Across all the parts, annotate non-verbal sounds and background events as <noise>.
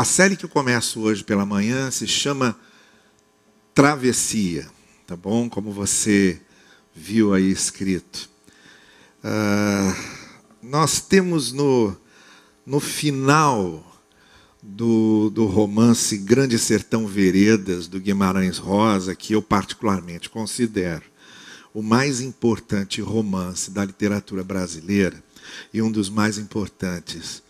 A série que eu começo hoje pela manhã se chama Travessia, tá bom? Como você viu aí escrito. Uh, nós temos no, no final do, do romance Grande Sertão Veredas, do Guimarães Rosa, que eu particularmente considero o mais importante romance da literatura brasileira e um dos mais importantes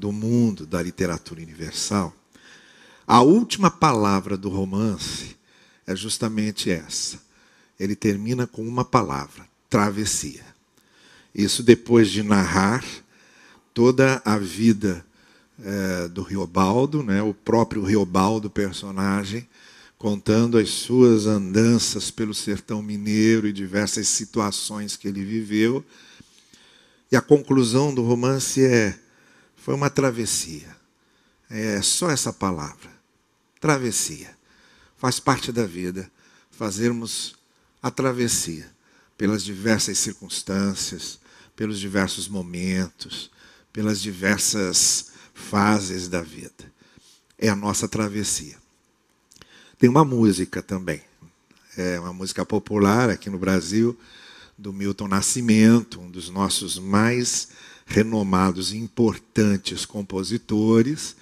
do mundo da literatura universal, a última palavra do romance é justamente essa. Ele termina com uma palavra: travessia. Isso depois de narrar toda a vida é, do Riobaldo, né, o próprio Riobaldo, personagem, contando as suas andanças pelo sertão mineiro e diversas situações que ele viveu. E a conclusão do romance é foi uma travessia. É só essa palavra. Travessia. Faz parte da vida fazermos a travessia pelas diversas circunstâncias, pelos diversos momentos, pelas diversas fases da vida. É a nossa travessia. Tem uma música também. É uma música popular aqui no Brasil, do Milton Nascimento, um dos nossos mais renomados e importantes compositores.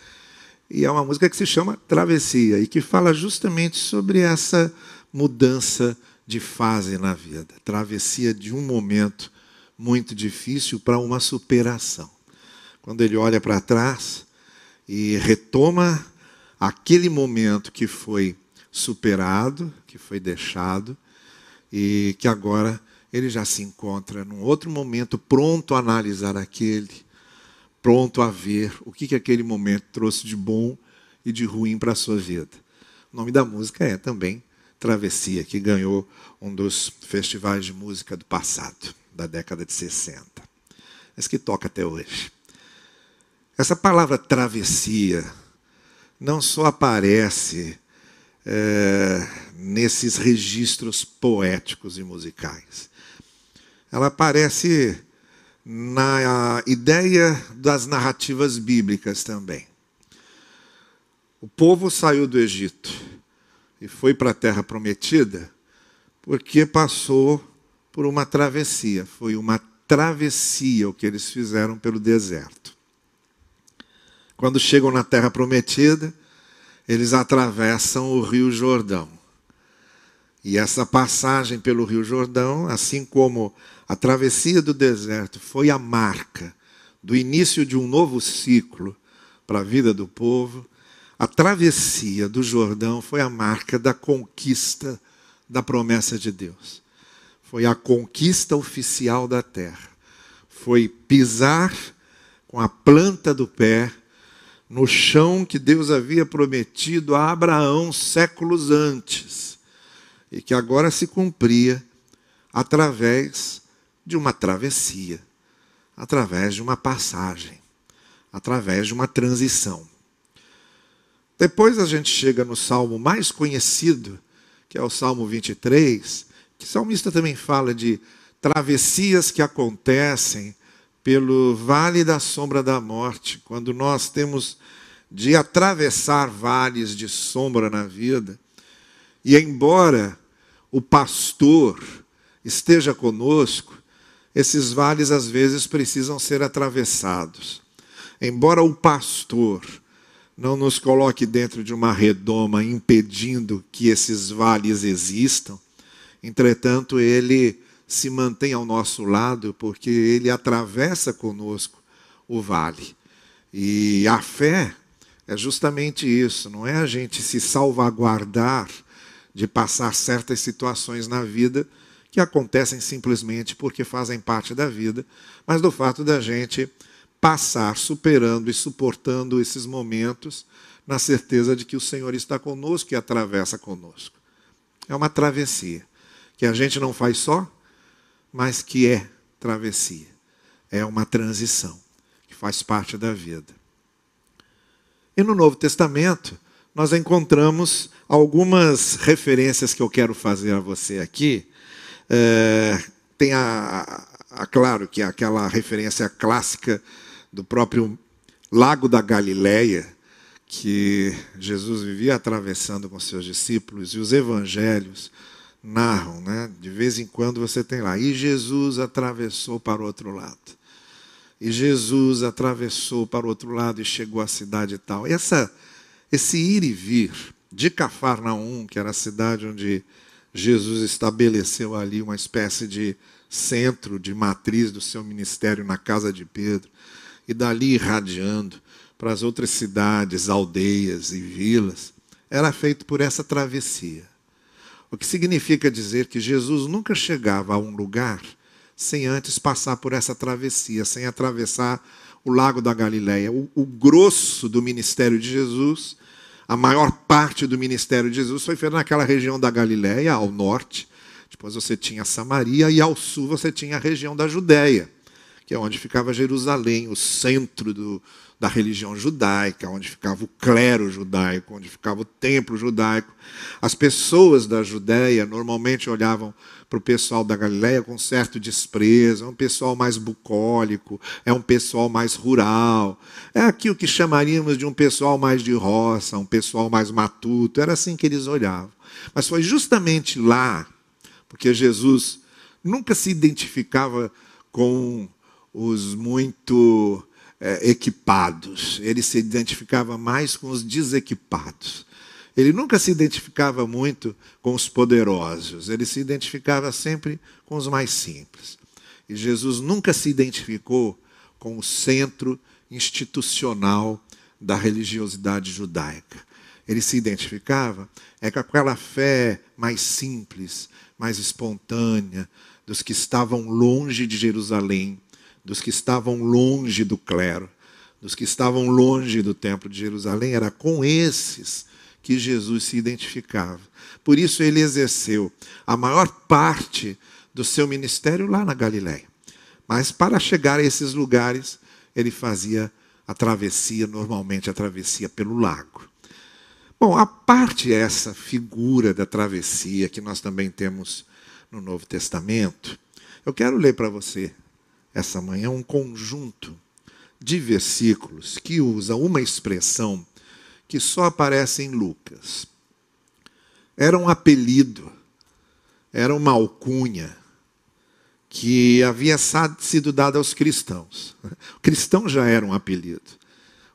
E é uma música que se chama Travessia e que fala justamente sobre essa mudança de fase na vida, travessia de um momento muito difícil para uma superação. Quando ele olha para trás e retoma aquele momento que foi superado, que foi deixado e que agora ele já se encontra num outro momento pronto a analisar aquele, pronto a ver o que, que aquele momento trouxe de bom e de ruim para a sua vida. O nome da música é também Travessia, que ganhou um dos festivais de música do passado, da década de 60, mas que toca até hoje. Essa palavra travessia não só aparece é, nesses registros poéticos e musicais, ela aparece na ideia das narrativas bíblicas também. O povo saiu do Egito e foi para a terra prometida porque passou por uma travessia. Foi uma travessia o que eles fizeram pelo deserto. Quando chegam na terra prometida, eles atravessam o Rio Jordão. E essa passagem pelo Rio Jordão, assim como a travessia do deserto, foi a marca do início de um novo ciclo para a vida do povo, a travessia do Jordão foi a marca da conquista da promessa de Deus. Foi a conquista oficial da terra. Foi pisar com a planta do pé no chão que Deus havia prometido a Abraão séculos antes e que agora se cumpria através de uma travessia, através de uma passagem, através de uma transição. Depois a gente chega no salmo mais conhecido, que é o Salmo 23, que o salmista também fala de travessias que acontecem pelo vale da sombra da morte, quando nós temos de atravessar vales de sombra na vida. E embora o pastor esteja conosco, esses vales às vezes precisam ser atravessados. Embora o pastor não nos coloque dentro de uma redoma impedindo que esses vales existam, entretanto, ele se mantém ao nosso lado porque ele atravessa conosco o vale. E a fé é justamente isso, não é a gente se salvaguardar de passar certas situações na vida que acontecem simplesmente porque fazem parte da vida, mas do fato da gente passar superando e suportando esses momentos na certeza de que o Senhor está conosco e atravessa conosco. É uma travessia que a gente não faz só, mas que é travessia. É uma transição que faz parte da vida. E no Novo Testamento, nós encontramos algumas referências que eu quero fazer a você aqui. É, tem a, a, claro que aquela referência clássica do próprio Lago da Galileia, que Jesus vivia atravessando com seus discípulos e os evangelhos narram, né? De vez em quando você tem lá, e Jesus atravessou para o outro lado. E Jesus atravessou para o outro lado e chegou à cidade e tal. Essa, esse ir e vir de Cafarnaum, que era a cidade onde Jesus estabeleceu ali uma espécie de centro, de matriz do seu ministério na casa de Pedro, e dali irradiando para as outras cidades, aldeias e vilas, era feito por essa travessia. O que significa dizer que Jesus nunca chegava a um lugar sem antes passar por essa travessia, sem atravessar o lago da Galileia. O, o, grosso do ministério de Jesus, a maior parte do ministério de Jesus foi feito naquela região da Galileia, ao norte. Depois você tinha Samaria e ao sul você tinha a região da Judéia, que é onde ficava Jerusalém, o centro do, da religião judaica, onde ficava o clero judaico, onde ficava o templo judaico. As pessoas da Judéia normalmente olhavam para o pessoal da Galiléia com certo desprezo, é um pessoal mais bucólico, é um pessoal mais rural, é aquilo que chamaríamos de um pessoal mais de roça, um pessoal mais matuto, era assim que eles olhavam. Mas foi justamente lá, porque Jesus nunca se identificava com os muito é, equipados, ele se identificava mais com os desequipados. Ele nunca se identificava muito com os poderosos, ele se identificava sempre com os mais simples. E Jesus nunca se identificou com o centro institucional da religiosidade judaica. Ele se identificava é com aquela fé mais simples, mais espontânea, dos que estavam longe de Jerusalém, dos que estavam longe do clero, dos que estavam longe do templo de Jerusalém, era com esses que Jesus se identificava. Por isso ele exerceu a maior parte do seu ministério lá na Galiléia. Mas para chegar a esses lugares, ele fazia a travessia, normalmente a travessia pelo lago. Bom, a parte essa figura da travessia que nós também temos no Novo Testamento, eu quero ler para você essa manhã um conjunto de versículos que usa uma expressão que só aparece em Lucas. Era um apelido, era uma alcunha que havia sido dada aos cristãos. <laughs> O cristão já era um apelido.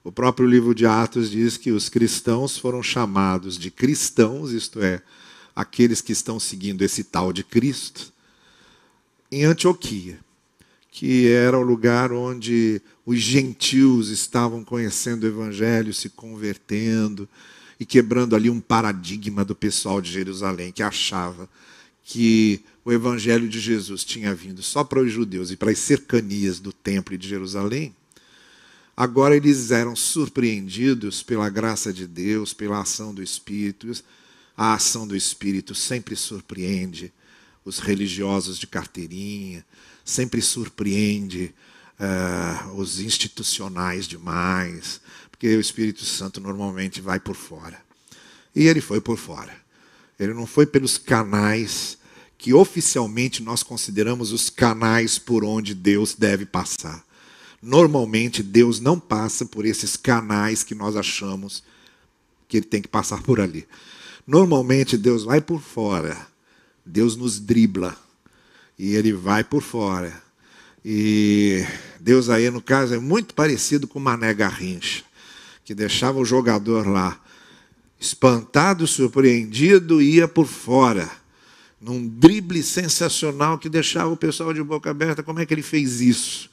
O próprio livro de Atos diz que os cristãos foram chamados de cristãos, isto é, aqueles que estão seguindo esse tal de Cristo, em Antioquia que era o lugar onde os gentios estavam conhecendo o evangelho, se convertendo e quebrando ali um paradigma do pessoal de Jerusalém que achava que o evangelho de Jesus tinha vindo só para os judeus e para as cercanias do templo de Jerusalém. Agora eles eram surpreendidos pela graça de Deus, pela ação do Espírito. A ação do Espírito sempre surpreende os religiosos de carteirinha, sempre surpreende uh, os institucionais demais, porque o Espírito Santo normalmente vai por fora. E ele foi por fora. Ele não foi pelos canais que oficialmente nós consideramos os canais por onde Deus deve passar. Normalmente Deus não passa por esses canais que nós achamos que ele tem que passar por ali. Normalmente Deus vai por fora. Deus nos dribla e ele vai por fora. E Deus aí, no caso, é muito parecido com Mané Garrincha, que deixava o jogador lá, espantado, surpreendido, ia por fora, num drible sensacional que deixava o pessoal de boca aberta. Como é que ele fez isso?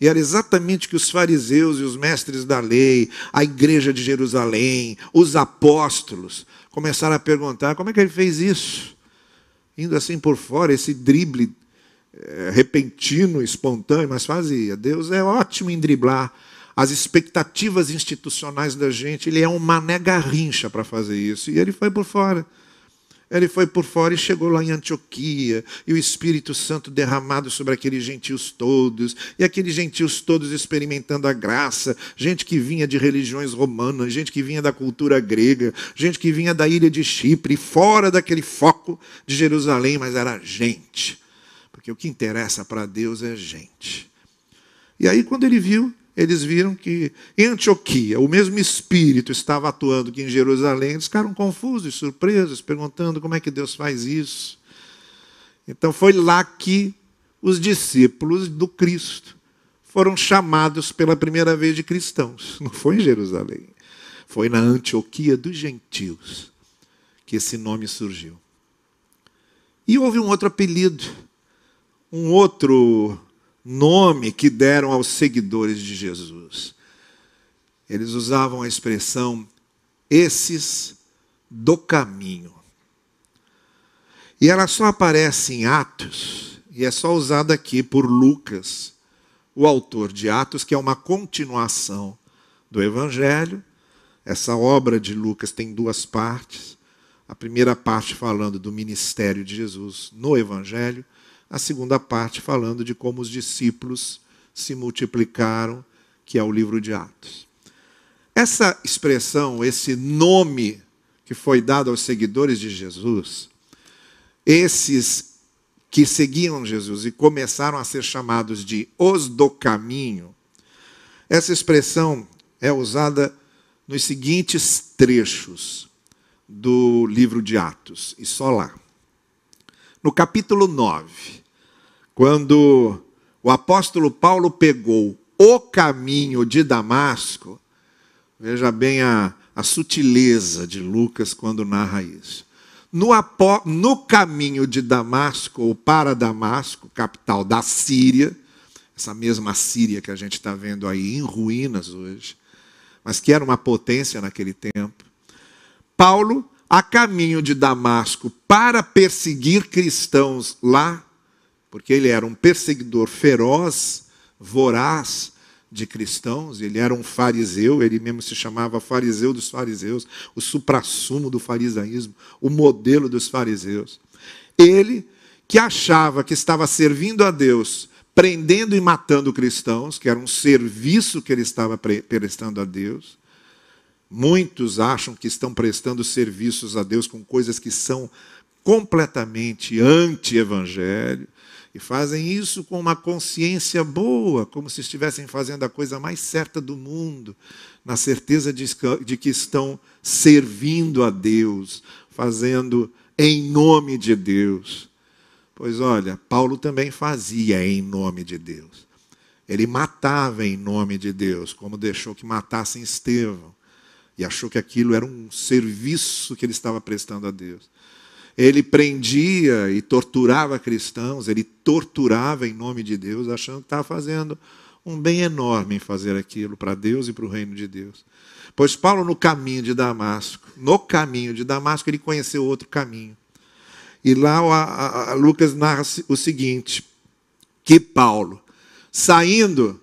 E era exatamente que os fariseus e os mestres da lei, a igreja de Jerusalém, os apóstolos, começaram a perguntar: como é que ele fez isso? Indo assim por fora, esse drible é, repentino, espontâneo, mas fazia. Deus é ótimo em driblar as expectativas institucionais da gente. Ele é um mané garrincha para fazer isso. E ele foi por fora. Ele foi por fora e chegou lá em Antioquia, e o Espírito Santo derramado sobre aqueles gentios todos, e aqueles gentios todos experimentando a graça, gente que vinha de religiões romanas, gente que vinha da cultura grega, gente que vinha da ilha de Chipre, fora daquele foco de Jerusalém, mas era gente. Porque o que interessa para Deus é gente. E aí, quando ele viu, eles viram que em Antioquia o mesmo espírito estava atuando que em Jerusalém. Eles ficaram confusos, surpresos, perguntando como é que Deus faz isso. Então foi lá que os discípulos do Cristo foram chamados pela primeira vez de cristãos. <laughs> Não foi em Jerusalém, foi na Antioquia dos gentios que esse nome surgiu. E houve um outro apelido, um outro nome que deram aos seguidores de Jesus. Eles usavam a expressão esses do caminho. E ela só aparece em Atos, e é só usada aqui por Lucas, o autor de Atos, que é uma continuação do Evangelho. Essa obra de Lucas tem duas partes. A primeira parte falando do ministério de Jesus no Evangelho, a segunda parte falando de como os discípulos se multiplicaram, que é o livro de Atos. Essa expressão, esse nome que foi dado aos seguidores de Jesus, esses que seguiam Jesus e começaram a ser chamados de os do caminho, essa expressão é usada nos seguintes trechos do livro de Atos, e só lá. No capítulo 9, quando o apóstolo Paulo pegou o caminho de Damasco, veja bem a, a sutileza de Lucas quando narra isso. No, no caminho de Damasco, ou para Damasco, capital da Síria, essa mesma Síria que a gente está vendo aí em ruínas hoje, mas que era uma potência naquele tempo, Paulo, a caminho de Damasco, para perseguir cristãos lá, porque ele era um perseguidor feroz, voraz de cristãos, ele era um fariseu, ele mesmo se chamava fariseu dos fariseus, o suprassumo do farisaísmo, o modelo dos fariseus. Ele que achava que estava servindo a Deus, prendendo e matando cristãos, que era um serviço que ele estava prestando a Deus. Muitos acham que estão prestando serviços a Deus com coisas que são completamente anti-evangelho e fazem isso com uma consciência boa, como se estivessem fazendo a coisa mais certa do mundo, na certeza de, que estão servindo a Deus, fazendo em nome de Deus. Pois olha, Paulo também fazia em nome de Deus. Ele matava em nome de Deus, como deixou que matassem Estevão, e achou que aquilo era um serviço que ele estava prestando a Deus. Ele prendia e torturava cristãos, ele torturava em nome de Deus, achando que estava fazendo um bem enorme em fazer aquilo para Deus e para o reino de Deus. Pois Paulo, no caminho de Damasco, no caminho de Damasco, ele conheceu outro caminho. E lá a, a, Lucas narra o seguinte: que Paulo, saindo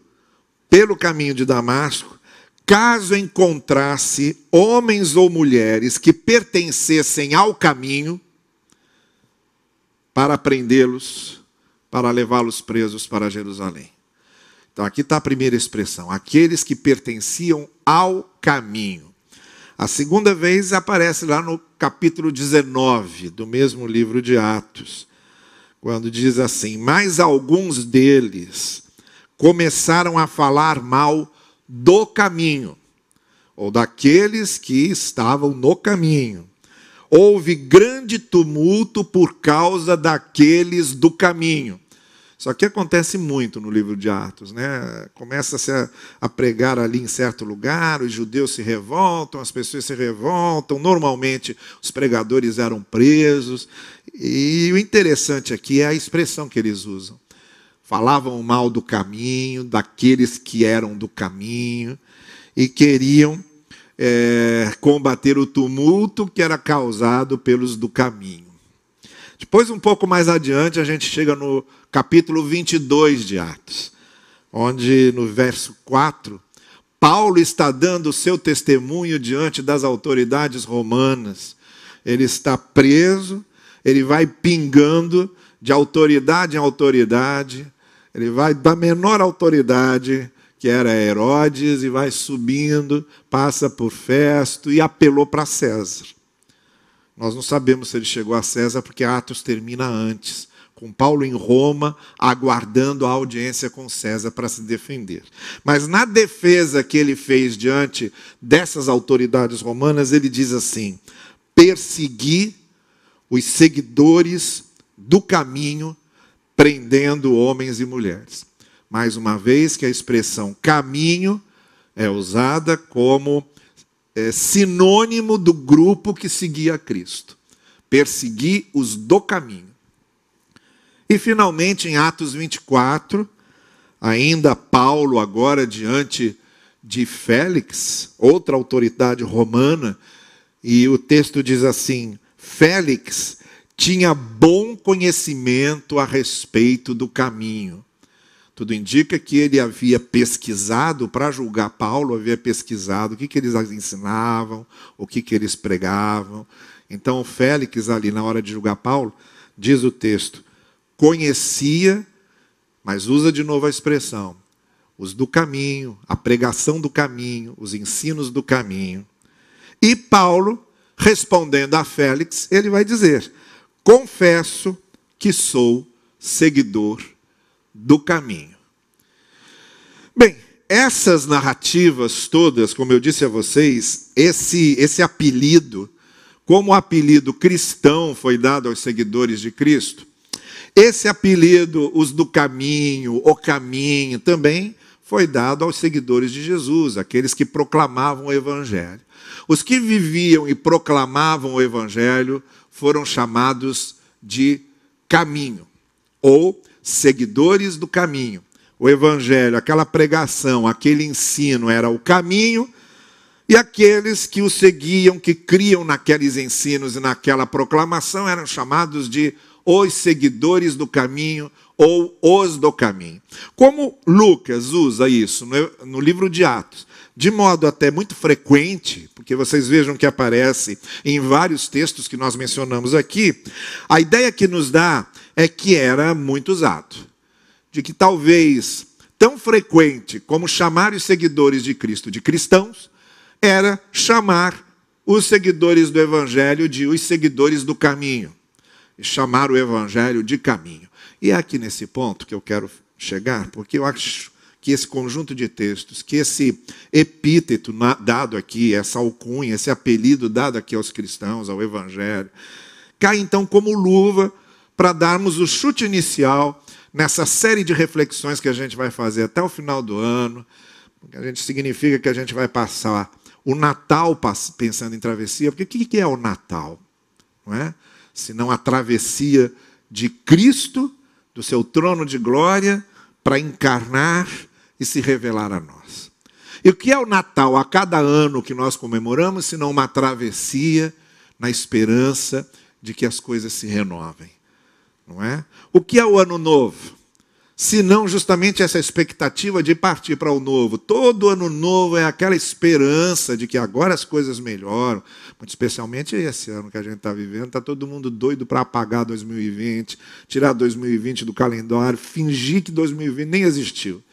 pelo caminho de Damasco, caso encontrasse homens ou mulheres que pertencessem ao caminho, para prendê-los, para levá-los presos para Jerusalém. Então aqui está a primeira expressão: aqueles que pertenciam ao caminho. A segunda vez aparece lá no capítulo 19 do mesmo livro de Atos, quando diz assim: Mas alguns deles começaram a falar mal do caminho, ou daqueles que estavam no caminho houve grande tumulto por causa daqueles do caminho. Isso aqui acontece muito no livro de Atos, né? Começa-se a, a, pregar ali em certo lugar, os judeus se revoltam, as pessoas se revoltam. Normalmente os pregadores eram presos. E o interessante aqui é a expressão que eles usam. Falavam mal do caminho, daqueles que eram do caminho, e queriam é, combater o tumulto que era causado pelos do caminho. Depois, um pouco mais adiante, a gente chega no capítulo 22 de Atos, onde no verso 4, Paulo está dando o seu testemunho diante das autoridades romanas. Ele está preso, ele vai pingando de autoridade em autoridade, ele vai da menor autoridade que era Herodes, e vai subindo, passa por Festo e apelou para César. Nós não sabemos se ele chegou a César, porque Atos termina antes, com Paulo em Roma, aguardando a audiência com César para se defender. Mas na defesa que ele fez diante dessas autoridades romanas, ele diz assim: persegui os seguidores do caminho, prendendo homens e mulheres. Mais uma vez que a expressão caminho é usada como é, sinônimo do grupo que seguia Cristo. Persegui os do caminho. E finalmente, em Atos 24, ainda Paulo, agora diante de Félix, outra autoridade romana, e o texto diz assim: Félix tinha bom conhecimento a respeito do caminho. Tudo indica que ele havia pesquisado, para julgar Paulo, havia pesquisado o que, que eles ensinavam, o que, que eles pregavam. Então, Félix, ali na hora de julgar Paulo, diz o texto: conhecia, mas usa de novo a expressão, os do caminho, a pregação do caminho, os ensinos do caminho. E Paulo, respondendo a Félix, ele vai dizer: Confesso que sou seguidor do caminho. Bem, essas narrativas todas, como eu disse a vocês, esse, esse apelido, como o apelido cristão foi dado aos seguidores de Cristo, esse apelido, os do caminho, o caminho, também foi dado aos seguidores de Jesus, aqueles que proclamavam o Evangelho. Os que viviam e proclamavam o Evangelho foram chamados de caminho, ou seguidores do caminho. O Evangelho, aquela pregação, aquele ensino era o caminho, e aqueles que o seguiam, que criam naqueles ensinos e naquela proclamação, eram chamados de os seguidores do caminho ou os do caminho. Como Lucas usa isso no, no livro de Atos, de modo até muito frequente, porque vocês vejam que aparece em vários textos que nós mencionamos aqui, a ideia que nos dá é que era muito usado. De que talvez tão frequente como chamar os seguidores de Cristo de cristãos, era chamar os seguidores do Evangelho de os seguidores do caminho chamar o evangelho de caminho. E é aqui nesse ponto que eu quero chegar, porque eu acho que esse conjunto de textos, que esse epíteto dado aqui, essa alcunha, esse apelido dado aqui aos cristãos, ao evangelho, cai então como luva para darmos o chute inicial nessa série de reflexões que a gente vai fazer até o final do ano. A gente significa que a gente vai passar o Natal pensando em travessia, porque o que é o Natal? Não é? senão a travessia de Cristo, do seu trono de glória, para encarnar e se revelar a nós. E o que é o Natal a cada ano que nós comemoramos, senão uma travessia na esperança de que as coisas se renovem? Não é? O que é o ano novo? se não justamente essa expectativa de partir para o novo. Todo ano novo é aquela esperança de que agora as coisas melhoram, muito especialmente esse ano que a gente está vivendo, está todo mundo doido para apagar 2020, tirar 2020 do calendário, fingir que 2020 nem existiu.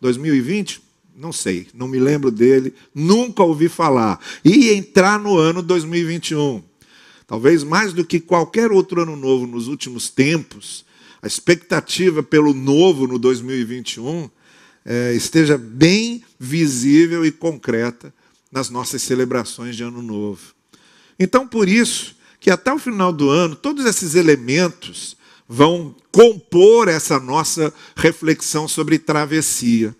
2020, não sei, não me lembro dele, nunca ouvi falar. E entrar no ano 2021. Talvez mais do que qualquer outro ano novo nos últimos tempos, a expectativa pelo novo no 2021 é, esteja bem visível e concreta nas nossas celebrações de Ano Novo. Então, por isso, que até o final do ano, todos esses elementos vão compor essa nossa reflexão sobre travessia.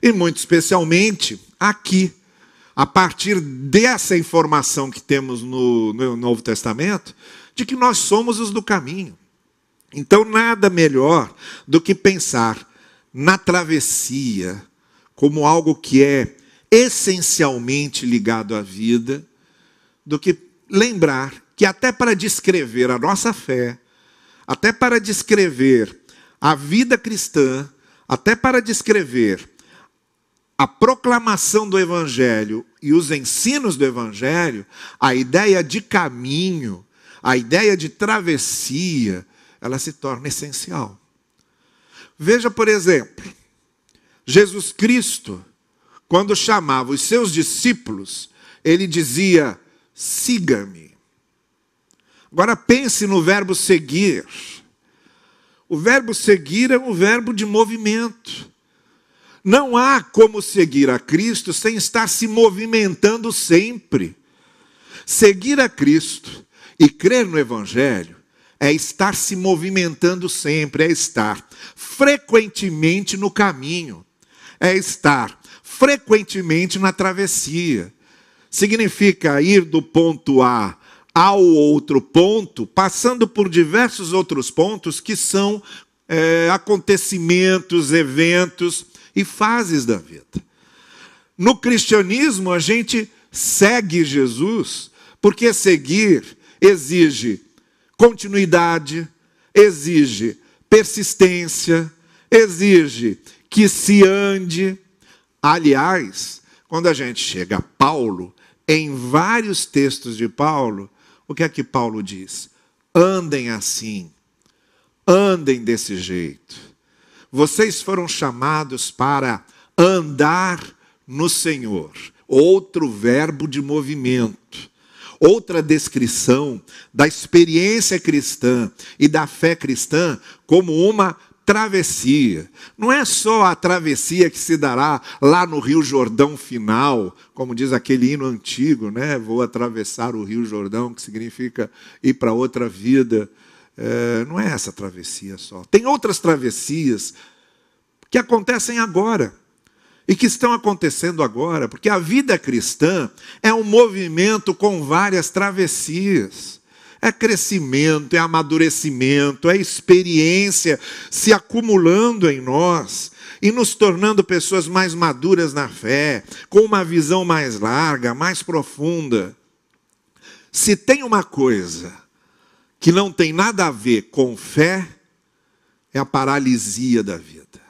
E muito especialmente aqui, a partir dessa informação que temos no, no Novo Testamento, de que nós somos os do caminho. Então, nada melhor do que pensar na travessia como algo que é essencialmente ligado à vida, do que lembrar que, até para descrever a nossa fé, até para descrever a vida cristã, até para descrever a proclamação do Evangelho e os ensinos do Evangelho, a ideia de caminho, a ideia de travessia, ela se torna essencial. Veja, por exemplo, Jesus Cristo, quando chamava os seus discípulos, ele dizia: siga-me. Agora pense no verbo seguir. O verbo seguir é um verbo de movimento. Não há como seguir a Cristo sem estar se movimentando sempre. Seguir a Cristo e crer no Evangelho é estar se movimentando sempre, é estar frequentemente no caminho, é estar frequentemente na travessia. Significa ir do ponto A ao outro ponto, passando por diversos outros pontos que são é, acontecimentos, eventos e fases da vida. No cristianismo, a gente segue Jesus, porque seguir exige continuidade, exige persistência, exige que se ande. Aliás, quando a gente chega a Paulo, em vários textos de Paulo, o que é que Paulo diz? Andem assim, andem desse jeito. Vocês foram chamados para andar no Senhor. Outro verbo de movimento. Outra descrição da experiência cristã e da fé cristã como uma travessia. Não é só a travessia que se dará lá no Rio Jordão final, como diz aquele hino antigo, né? Vou atravessar o Rio Jordão, que significa ir para outra vida. É, não é essa travessia só. Tem outras travessias que acontecem agora e que estão acontecendo agora, porque a vida cristã é um movimento com várias travessias. É crescimento, é amadurecimento, é experiência se acumulando em nós e nos tornando pessoas mais maduras na fé, com uma visão mais larga, mais profunda. Se tem uma coisa que não tem nada a ver com fé, é a paralisia da vida,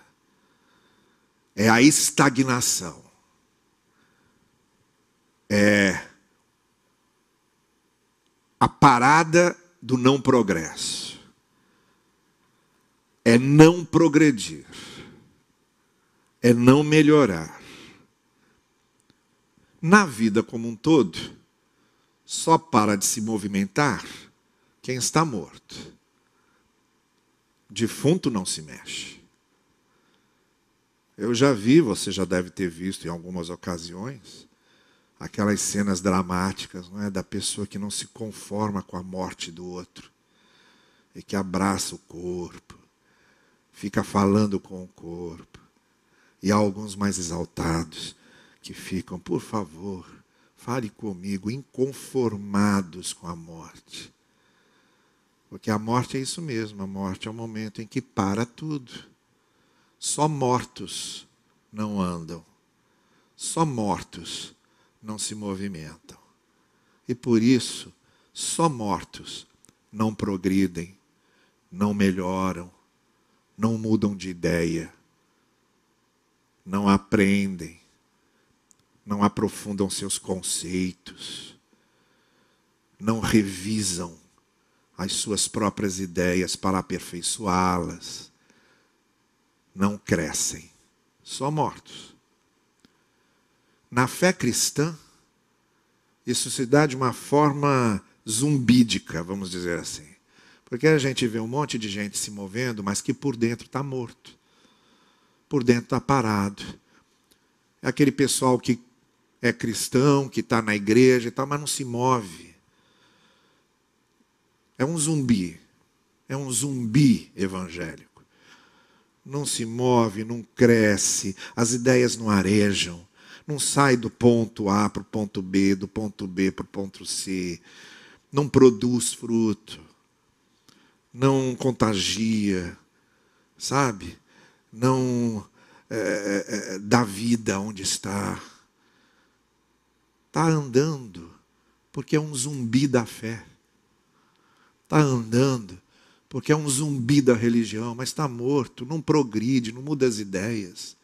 é a estagnação, é a parada do não progresso. É não progredir. É não melhorar. Na vida como um todo, só para de se movimentar quem está morto. Defunto não se mexe. Eu já vi, você já deve ter visto em algumas ocasiões, aquelas cenas dramáticas, não é, da pessoa que não se conforma com a morte do outro e que abraça o corpo, fica falando com o corpo. E há alguns mais exaltados que ficam, por favor, fale comigo, inconformados com a morte. Porque a morte é isso mesmo, a morte é o momento em que para tudo. Só mortos não andam. Só mortos não se movimentam. E por isso, só mortos não progridem, não melhoram, não mudam de ideia, não aprendem, não aprofundam seus conceitos, não revisam as suas próprias ideias para aperfeiçoá-las, não crescem, só mortos. Na fé cristã, isso se dá de uma forma zumbídica, vamos dizer assim. Porque a gente vê um monte de gente se movendo, mas que por dentro está morto. Por dentro está parado. É aquele pessoal que é cristão, que está na igreja e tal, mas não se move. É um zumbi. É um zumbi evangélico. Não se move, não cresce, as ideias não arejam não sai do ponto A para o ponto B, do ponto B para o ponto C. Não produz fruto. Não contagia. Sabe? Não é, é, é dá vida onde está. Está andando, porque é um zumbi da fé. Está andando, porque é um zumbi da religião, mas está morto, não progride, não muda as ideias.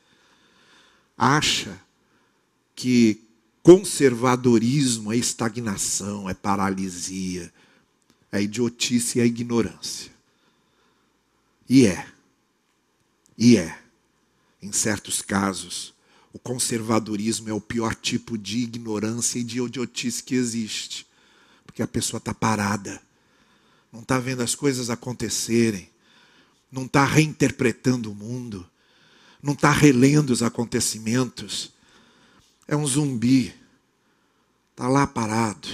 Acha que conservadorismo é estagnação, é paralisia, é idiotice e é ignorância. E é. E é. Em certos casos, o conservadorismo é o pior tipo de ignorância e de idiotice que existe. Porque a pessoa está parada, não está vendo as coisas acontecerem, não está reinterpretando o mundo, não está relendo os acontecimentos. É um zumbi, está lá parado.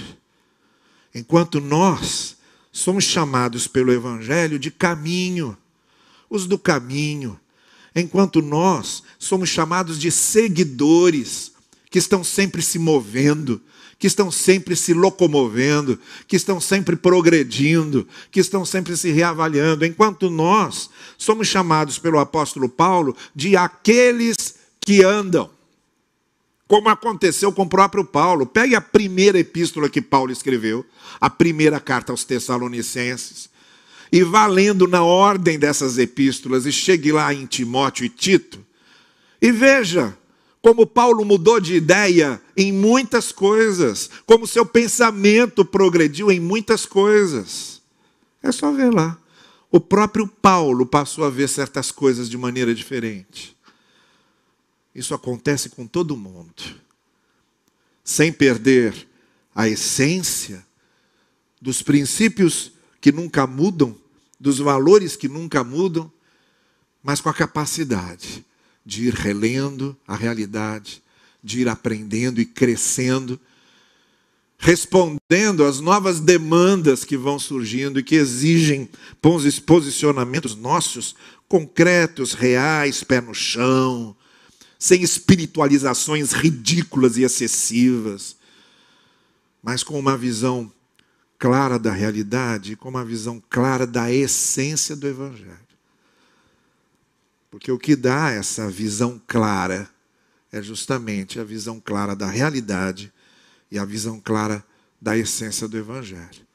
Enquanto nós somos chamados pelo Evangelho de caminho, os do caminho, enquanto nós somos chamados de seguidores, que estão sempre se movendo, que estão sempre se locomovendo, que estão sempre progredindo, que estão sempre se reavaliando, enquanto nós somos chamados pelo apóstolo Paulo de aqueles que andam. Como aconteceu com o próprio Paulo. Pegue a primeira epístola que Paulo escreveu, a primeira carta aos Tessalonicenses, e vá lendo na ordem dessas epístolas, e chegue lá em Timóteo e Tito, e veja como Paulo mudou de ideia em muitas coisas, como seu pensamento progrediu em muitas coisas. É só ver lá. O próprio Paulo passou a ver certas coisas de maneira diferente. Isso acontece com todo mundo. Sem perder a essência dos princípios que nunca mudam, dos valores que nunca mudam, mas com a capacidade de ir relendo a realidade, de ir aprendendo e crescendo, respondendo às novas demandas que vão surgindo e que exigem posicionamentos nossos concretos, reais, pé no chão, sem espiritualizações ridículas e excessivas, mas com uma visão clara da realidade, com uma visão clara da essência do Evangelho. Porque o que dá essa visão clara é justamente a visão clara da realidade e a visão clara da essência do Evangelho.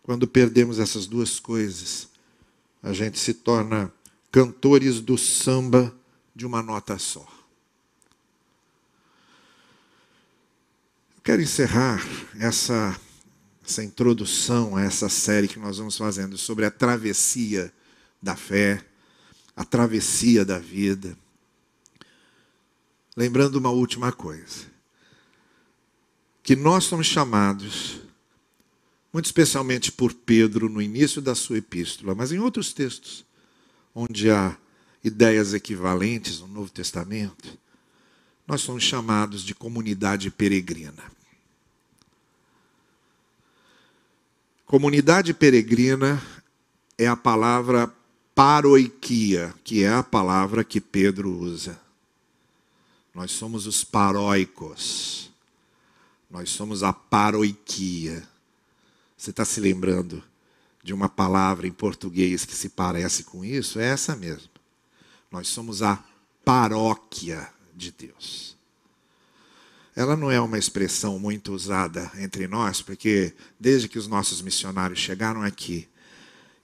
Quando perdemos essas duas coisas, a gente se torna cantores do samba de uma nota só. Eu quero encerrar essa, essa introdução a essa série que nós vamos fazendo sobre a travessia da fé a travessia da vida. Lembrando uma última coisa: que nós somos chamados, muito especialmente por Pedro no início da sua epístola, mas em outros textos, onde há ideias equivalentes no Novo Testamento, nós somos chamados de comunidade peregrina. Comunidade peregrina é a palavra paroiquia, que é a palavra que Pedro usa. Nós somos os paróicos. Nós somos a paroiquia. Você está se lembrando de uma palavra em português que se parece com isso? É essa mesmo. Nós somos a paróquia de Deus. Ela não é uma expressão muito usada entre nós, porque desde que os nossos missionários chegaram aqui,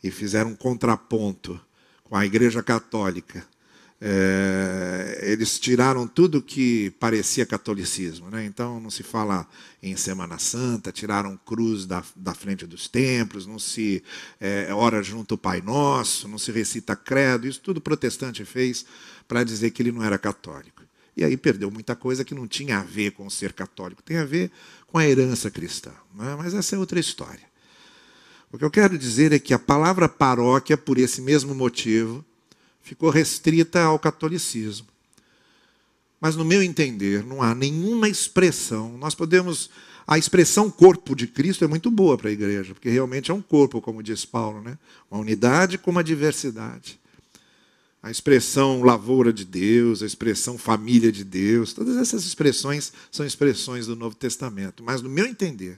e fizeram um contraponto com a Igreja Católica. É, eles tiraram tudo que parecia catolicismo. Né? Então, não se fala em Semana Santa, tiraram cruz da, da frente dos templos, não se é, ora junto o Pai Nosso, não se recita credo. Isso tudo protestante fez para dizer que ele não era católico. E aí perdeu muita coisa que não tinha a ver com ser católico, tem a ver com a herança cristã. Né? Mas essa é outra história. O que eu quero dizer é que a palavra paróquia, por esse mesmo motivo, ficou restrita ao catolicismo. Mas, no meu entender, não há nenhuma expressão. Nós podemos. A expressão corpo de Cristo é muito boa para a igreja, porque realmente é um corpo, como diz Paulo, né? uma unidade com uma diversidade. A expressão lavoura de Deus, a expressão família de Deus, todas essas expressões são expressões do Novo Testamento. Mas, no meu entender,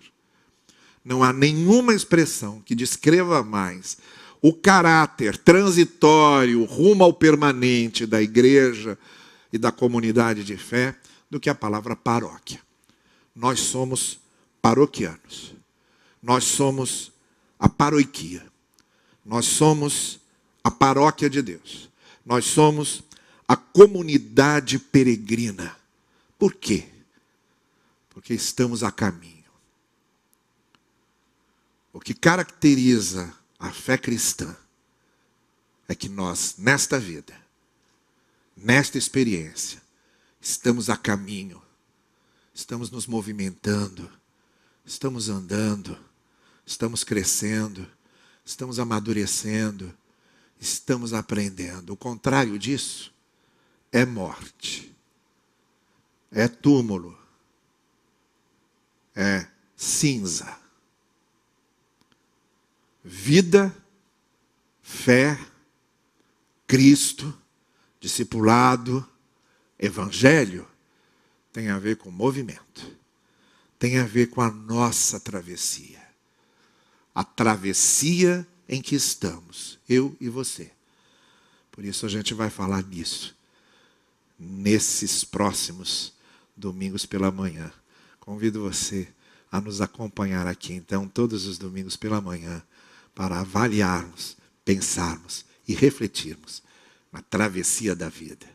não há nenhuma expressão que descreva mais o caráter transitório, rumo ao permanente da igreja e da comunidade de fé do que a palavra paróquia. Nós somos paroquianos. Nós somos a paroiquia. Nós somos a paróquia de Deus. Nós somos a comunidade peregrina. Por quê? Porque estamos a caminho o que caracteriza a fé cristã é que nós, nesta vida, nesta experiência, estamos a caminho, estamos nos movimentando, estamos andando, estamos crescendo, estamos amadurecendo, estamos aprendendo. O contrário disso é morte, é túmulo, é cinza. Vida, fé, Cristo, discipulado, evangelho, tem a ver com movimento, tem a ver com a nossa travessia. A travessia em que estamos, eu e você. Por isso a gente vai falar nisso, nesses próximos domingos pela manhã. Convido você a nos acompanhar aqui, então, todos os domingos pela manhã, para avaliarmos, pensarmos e refletirmos na travessia da vida.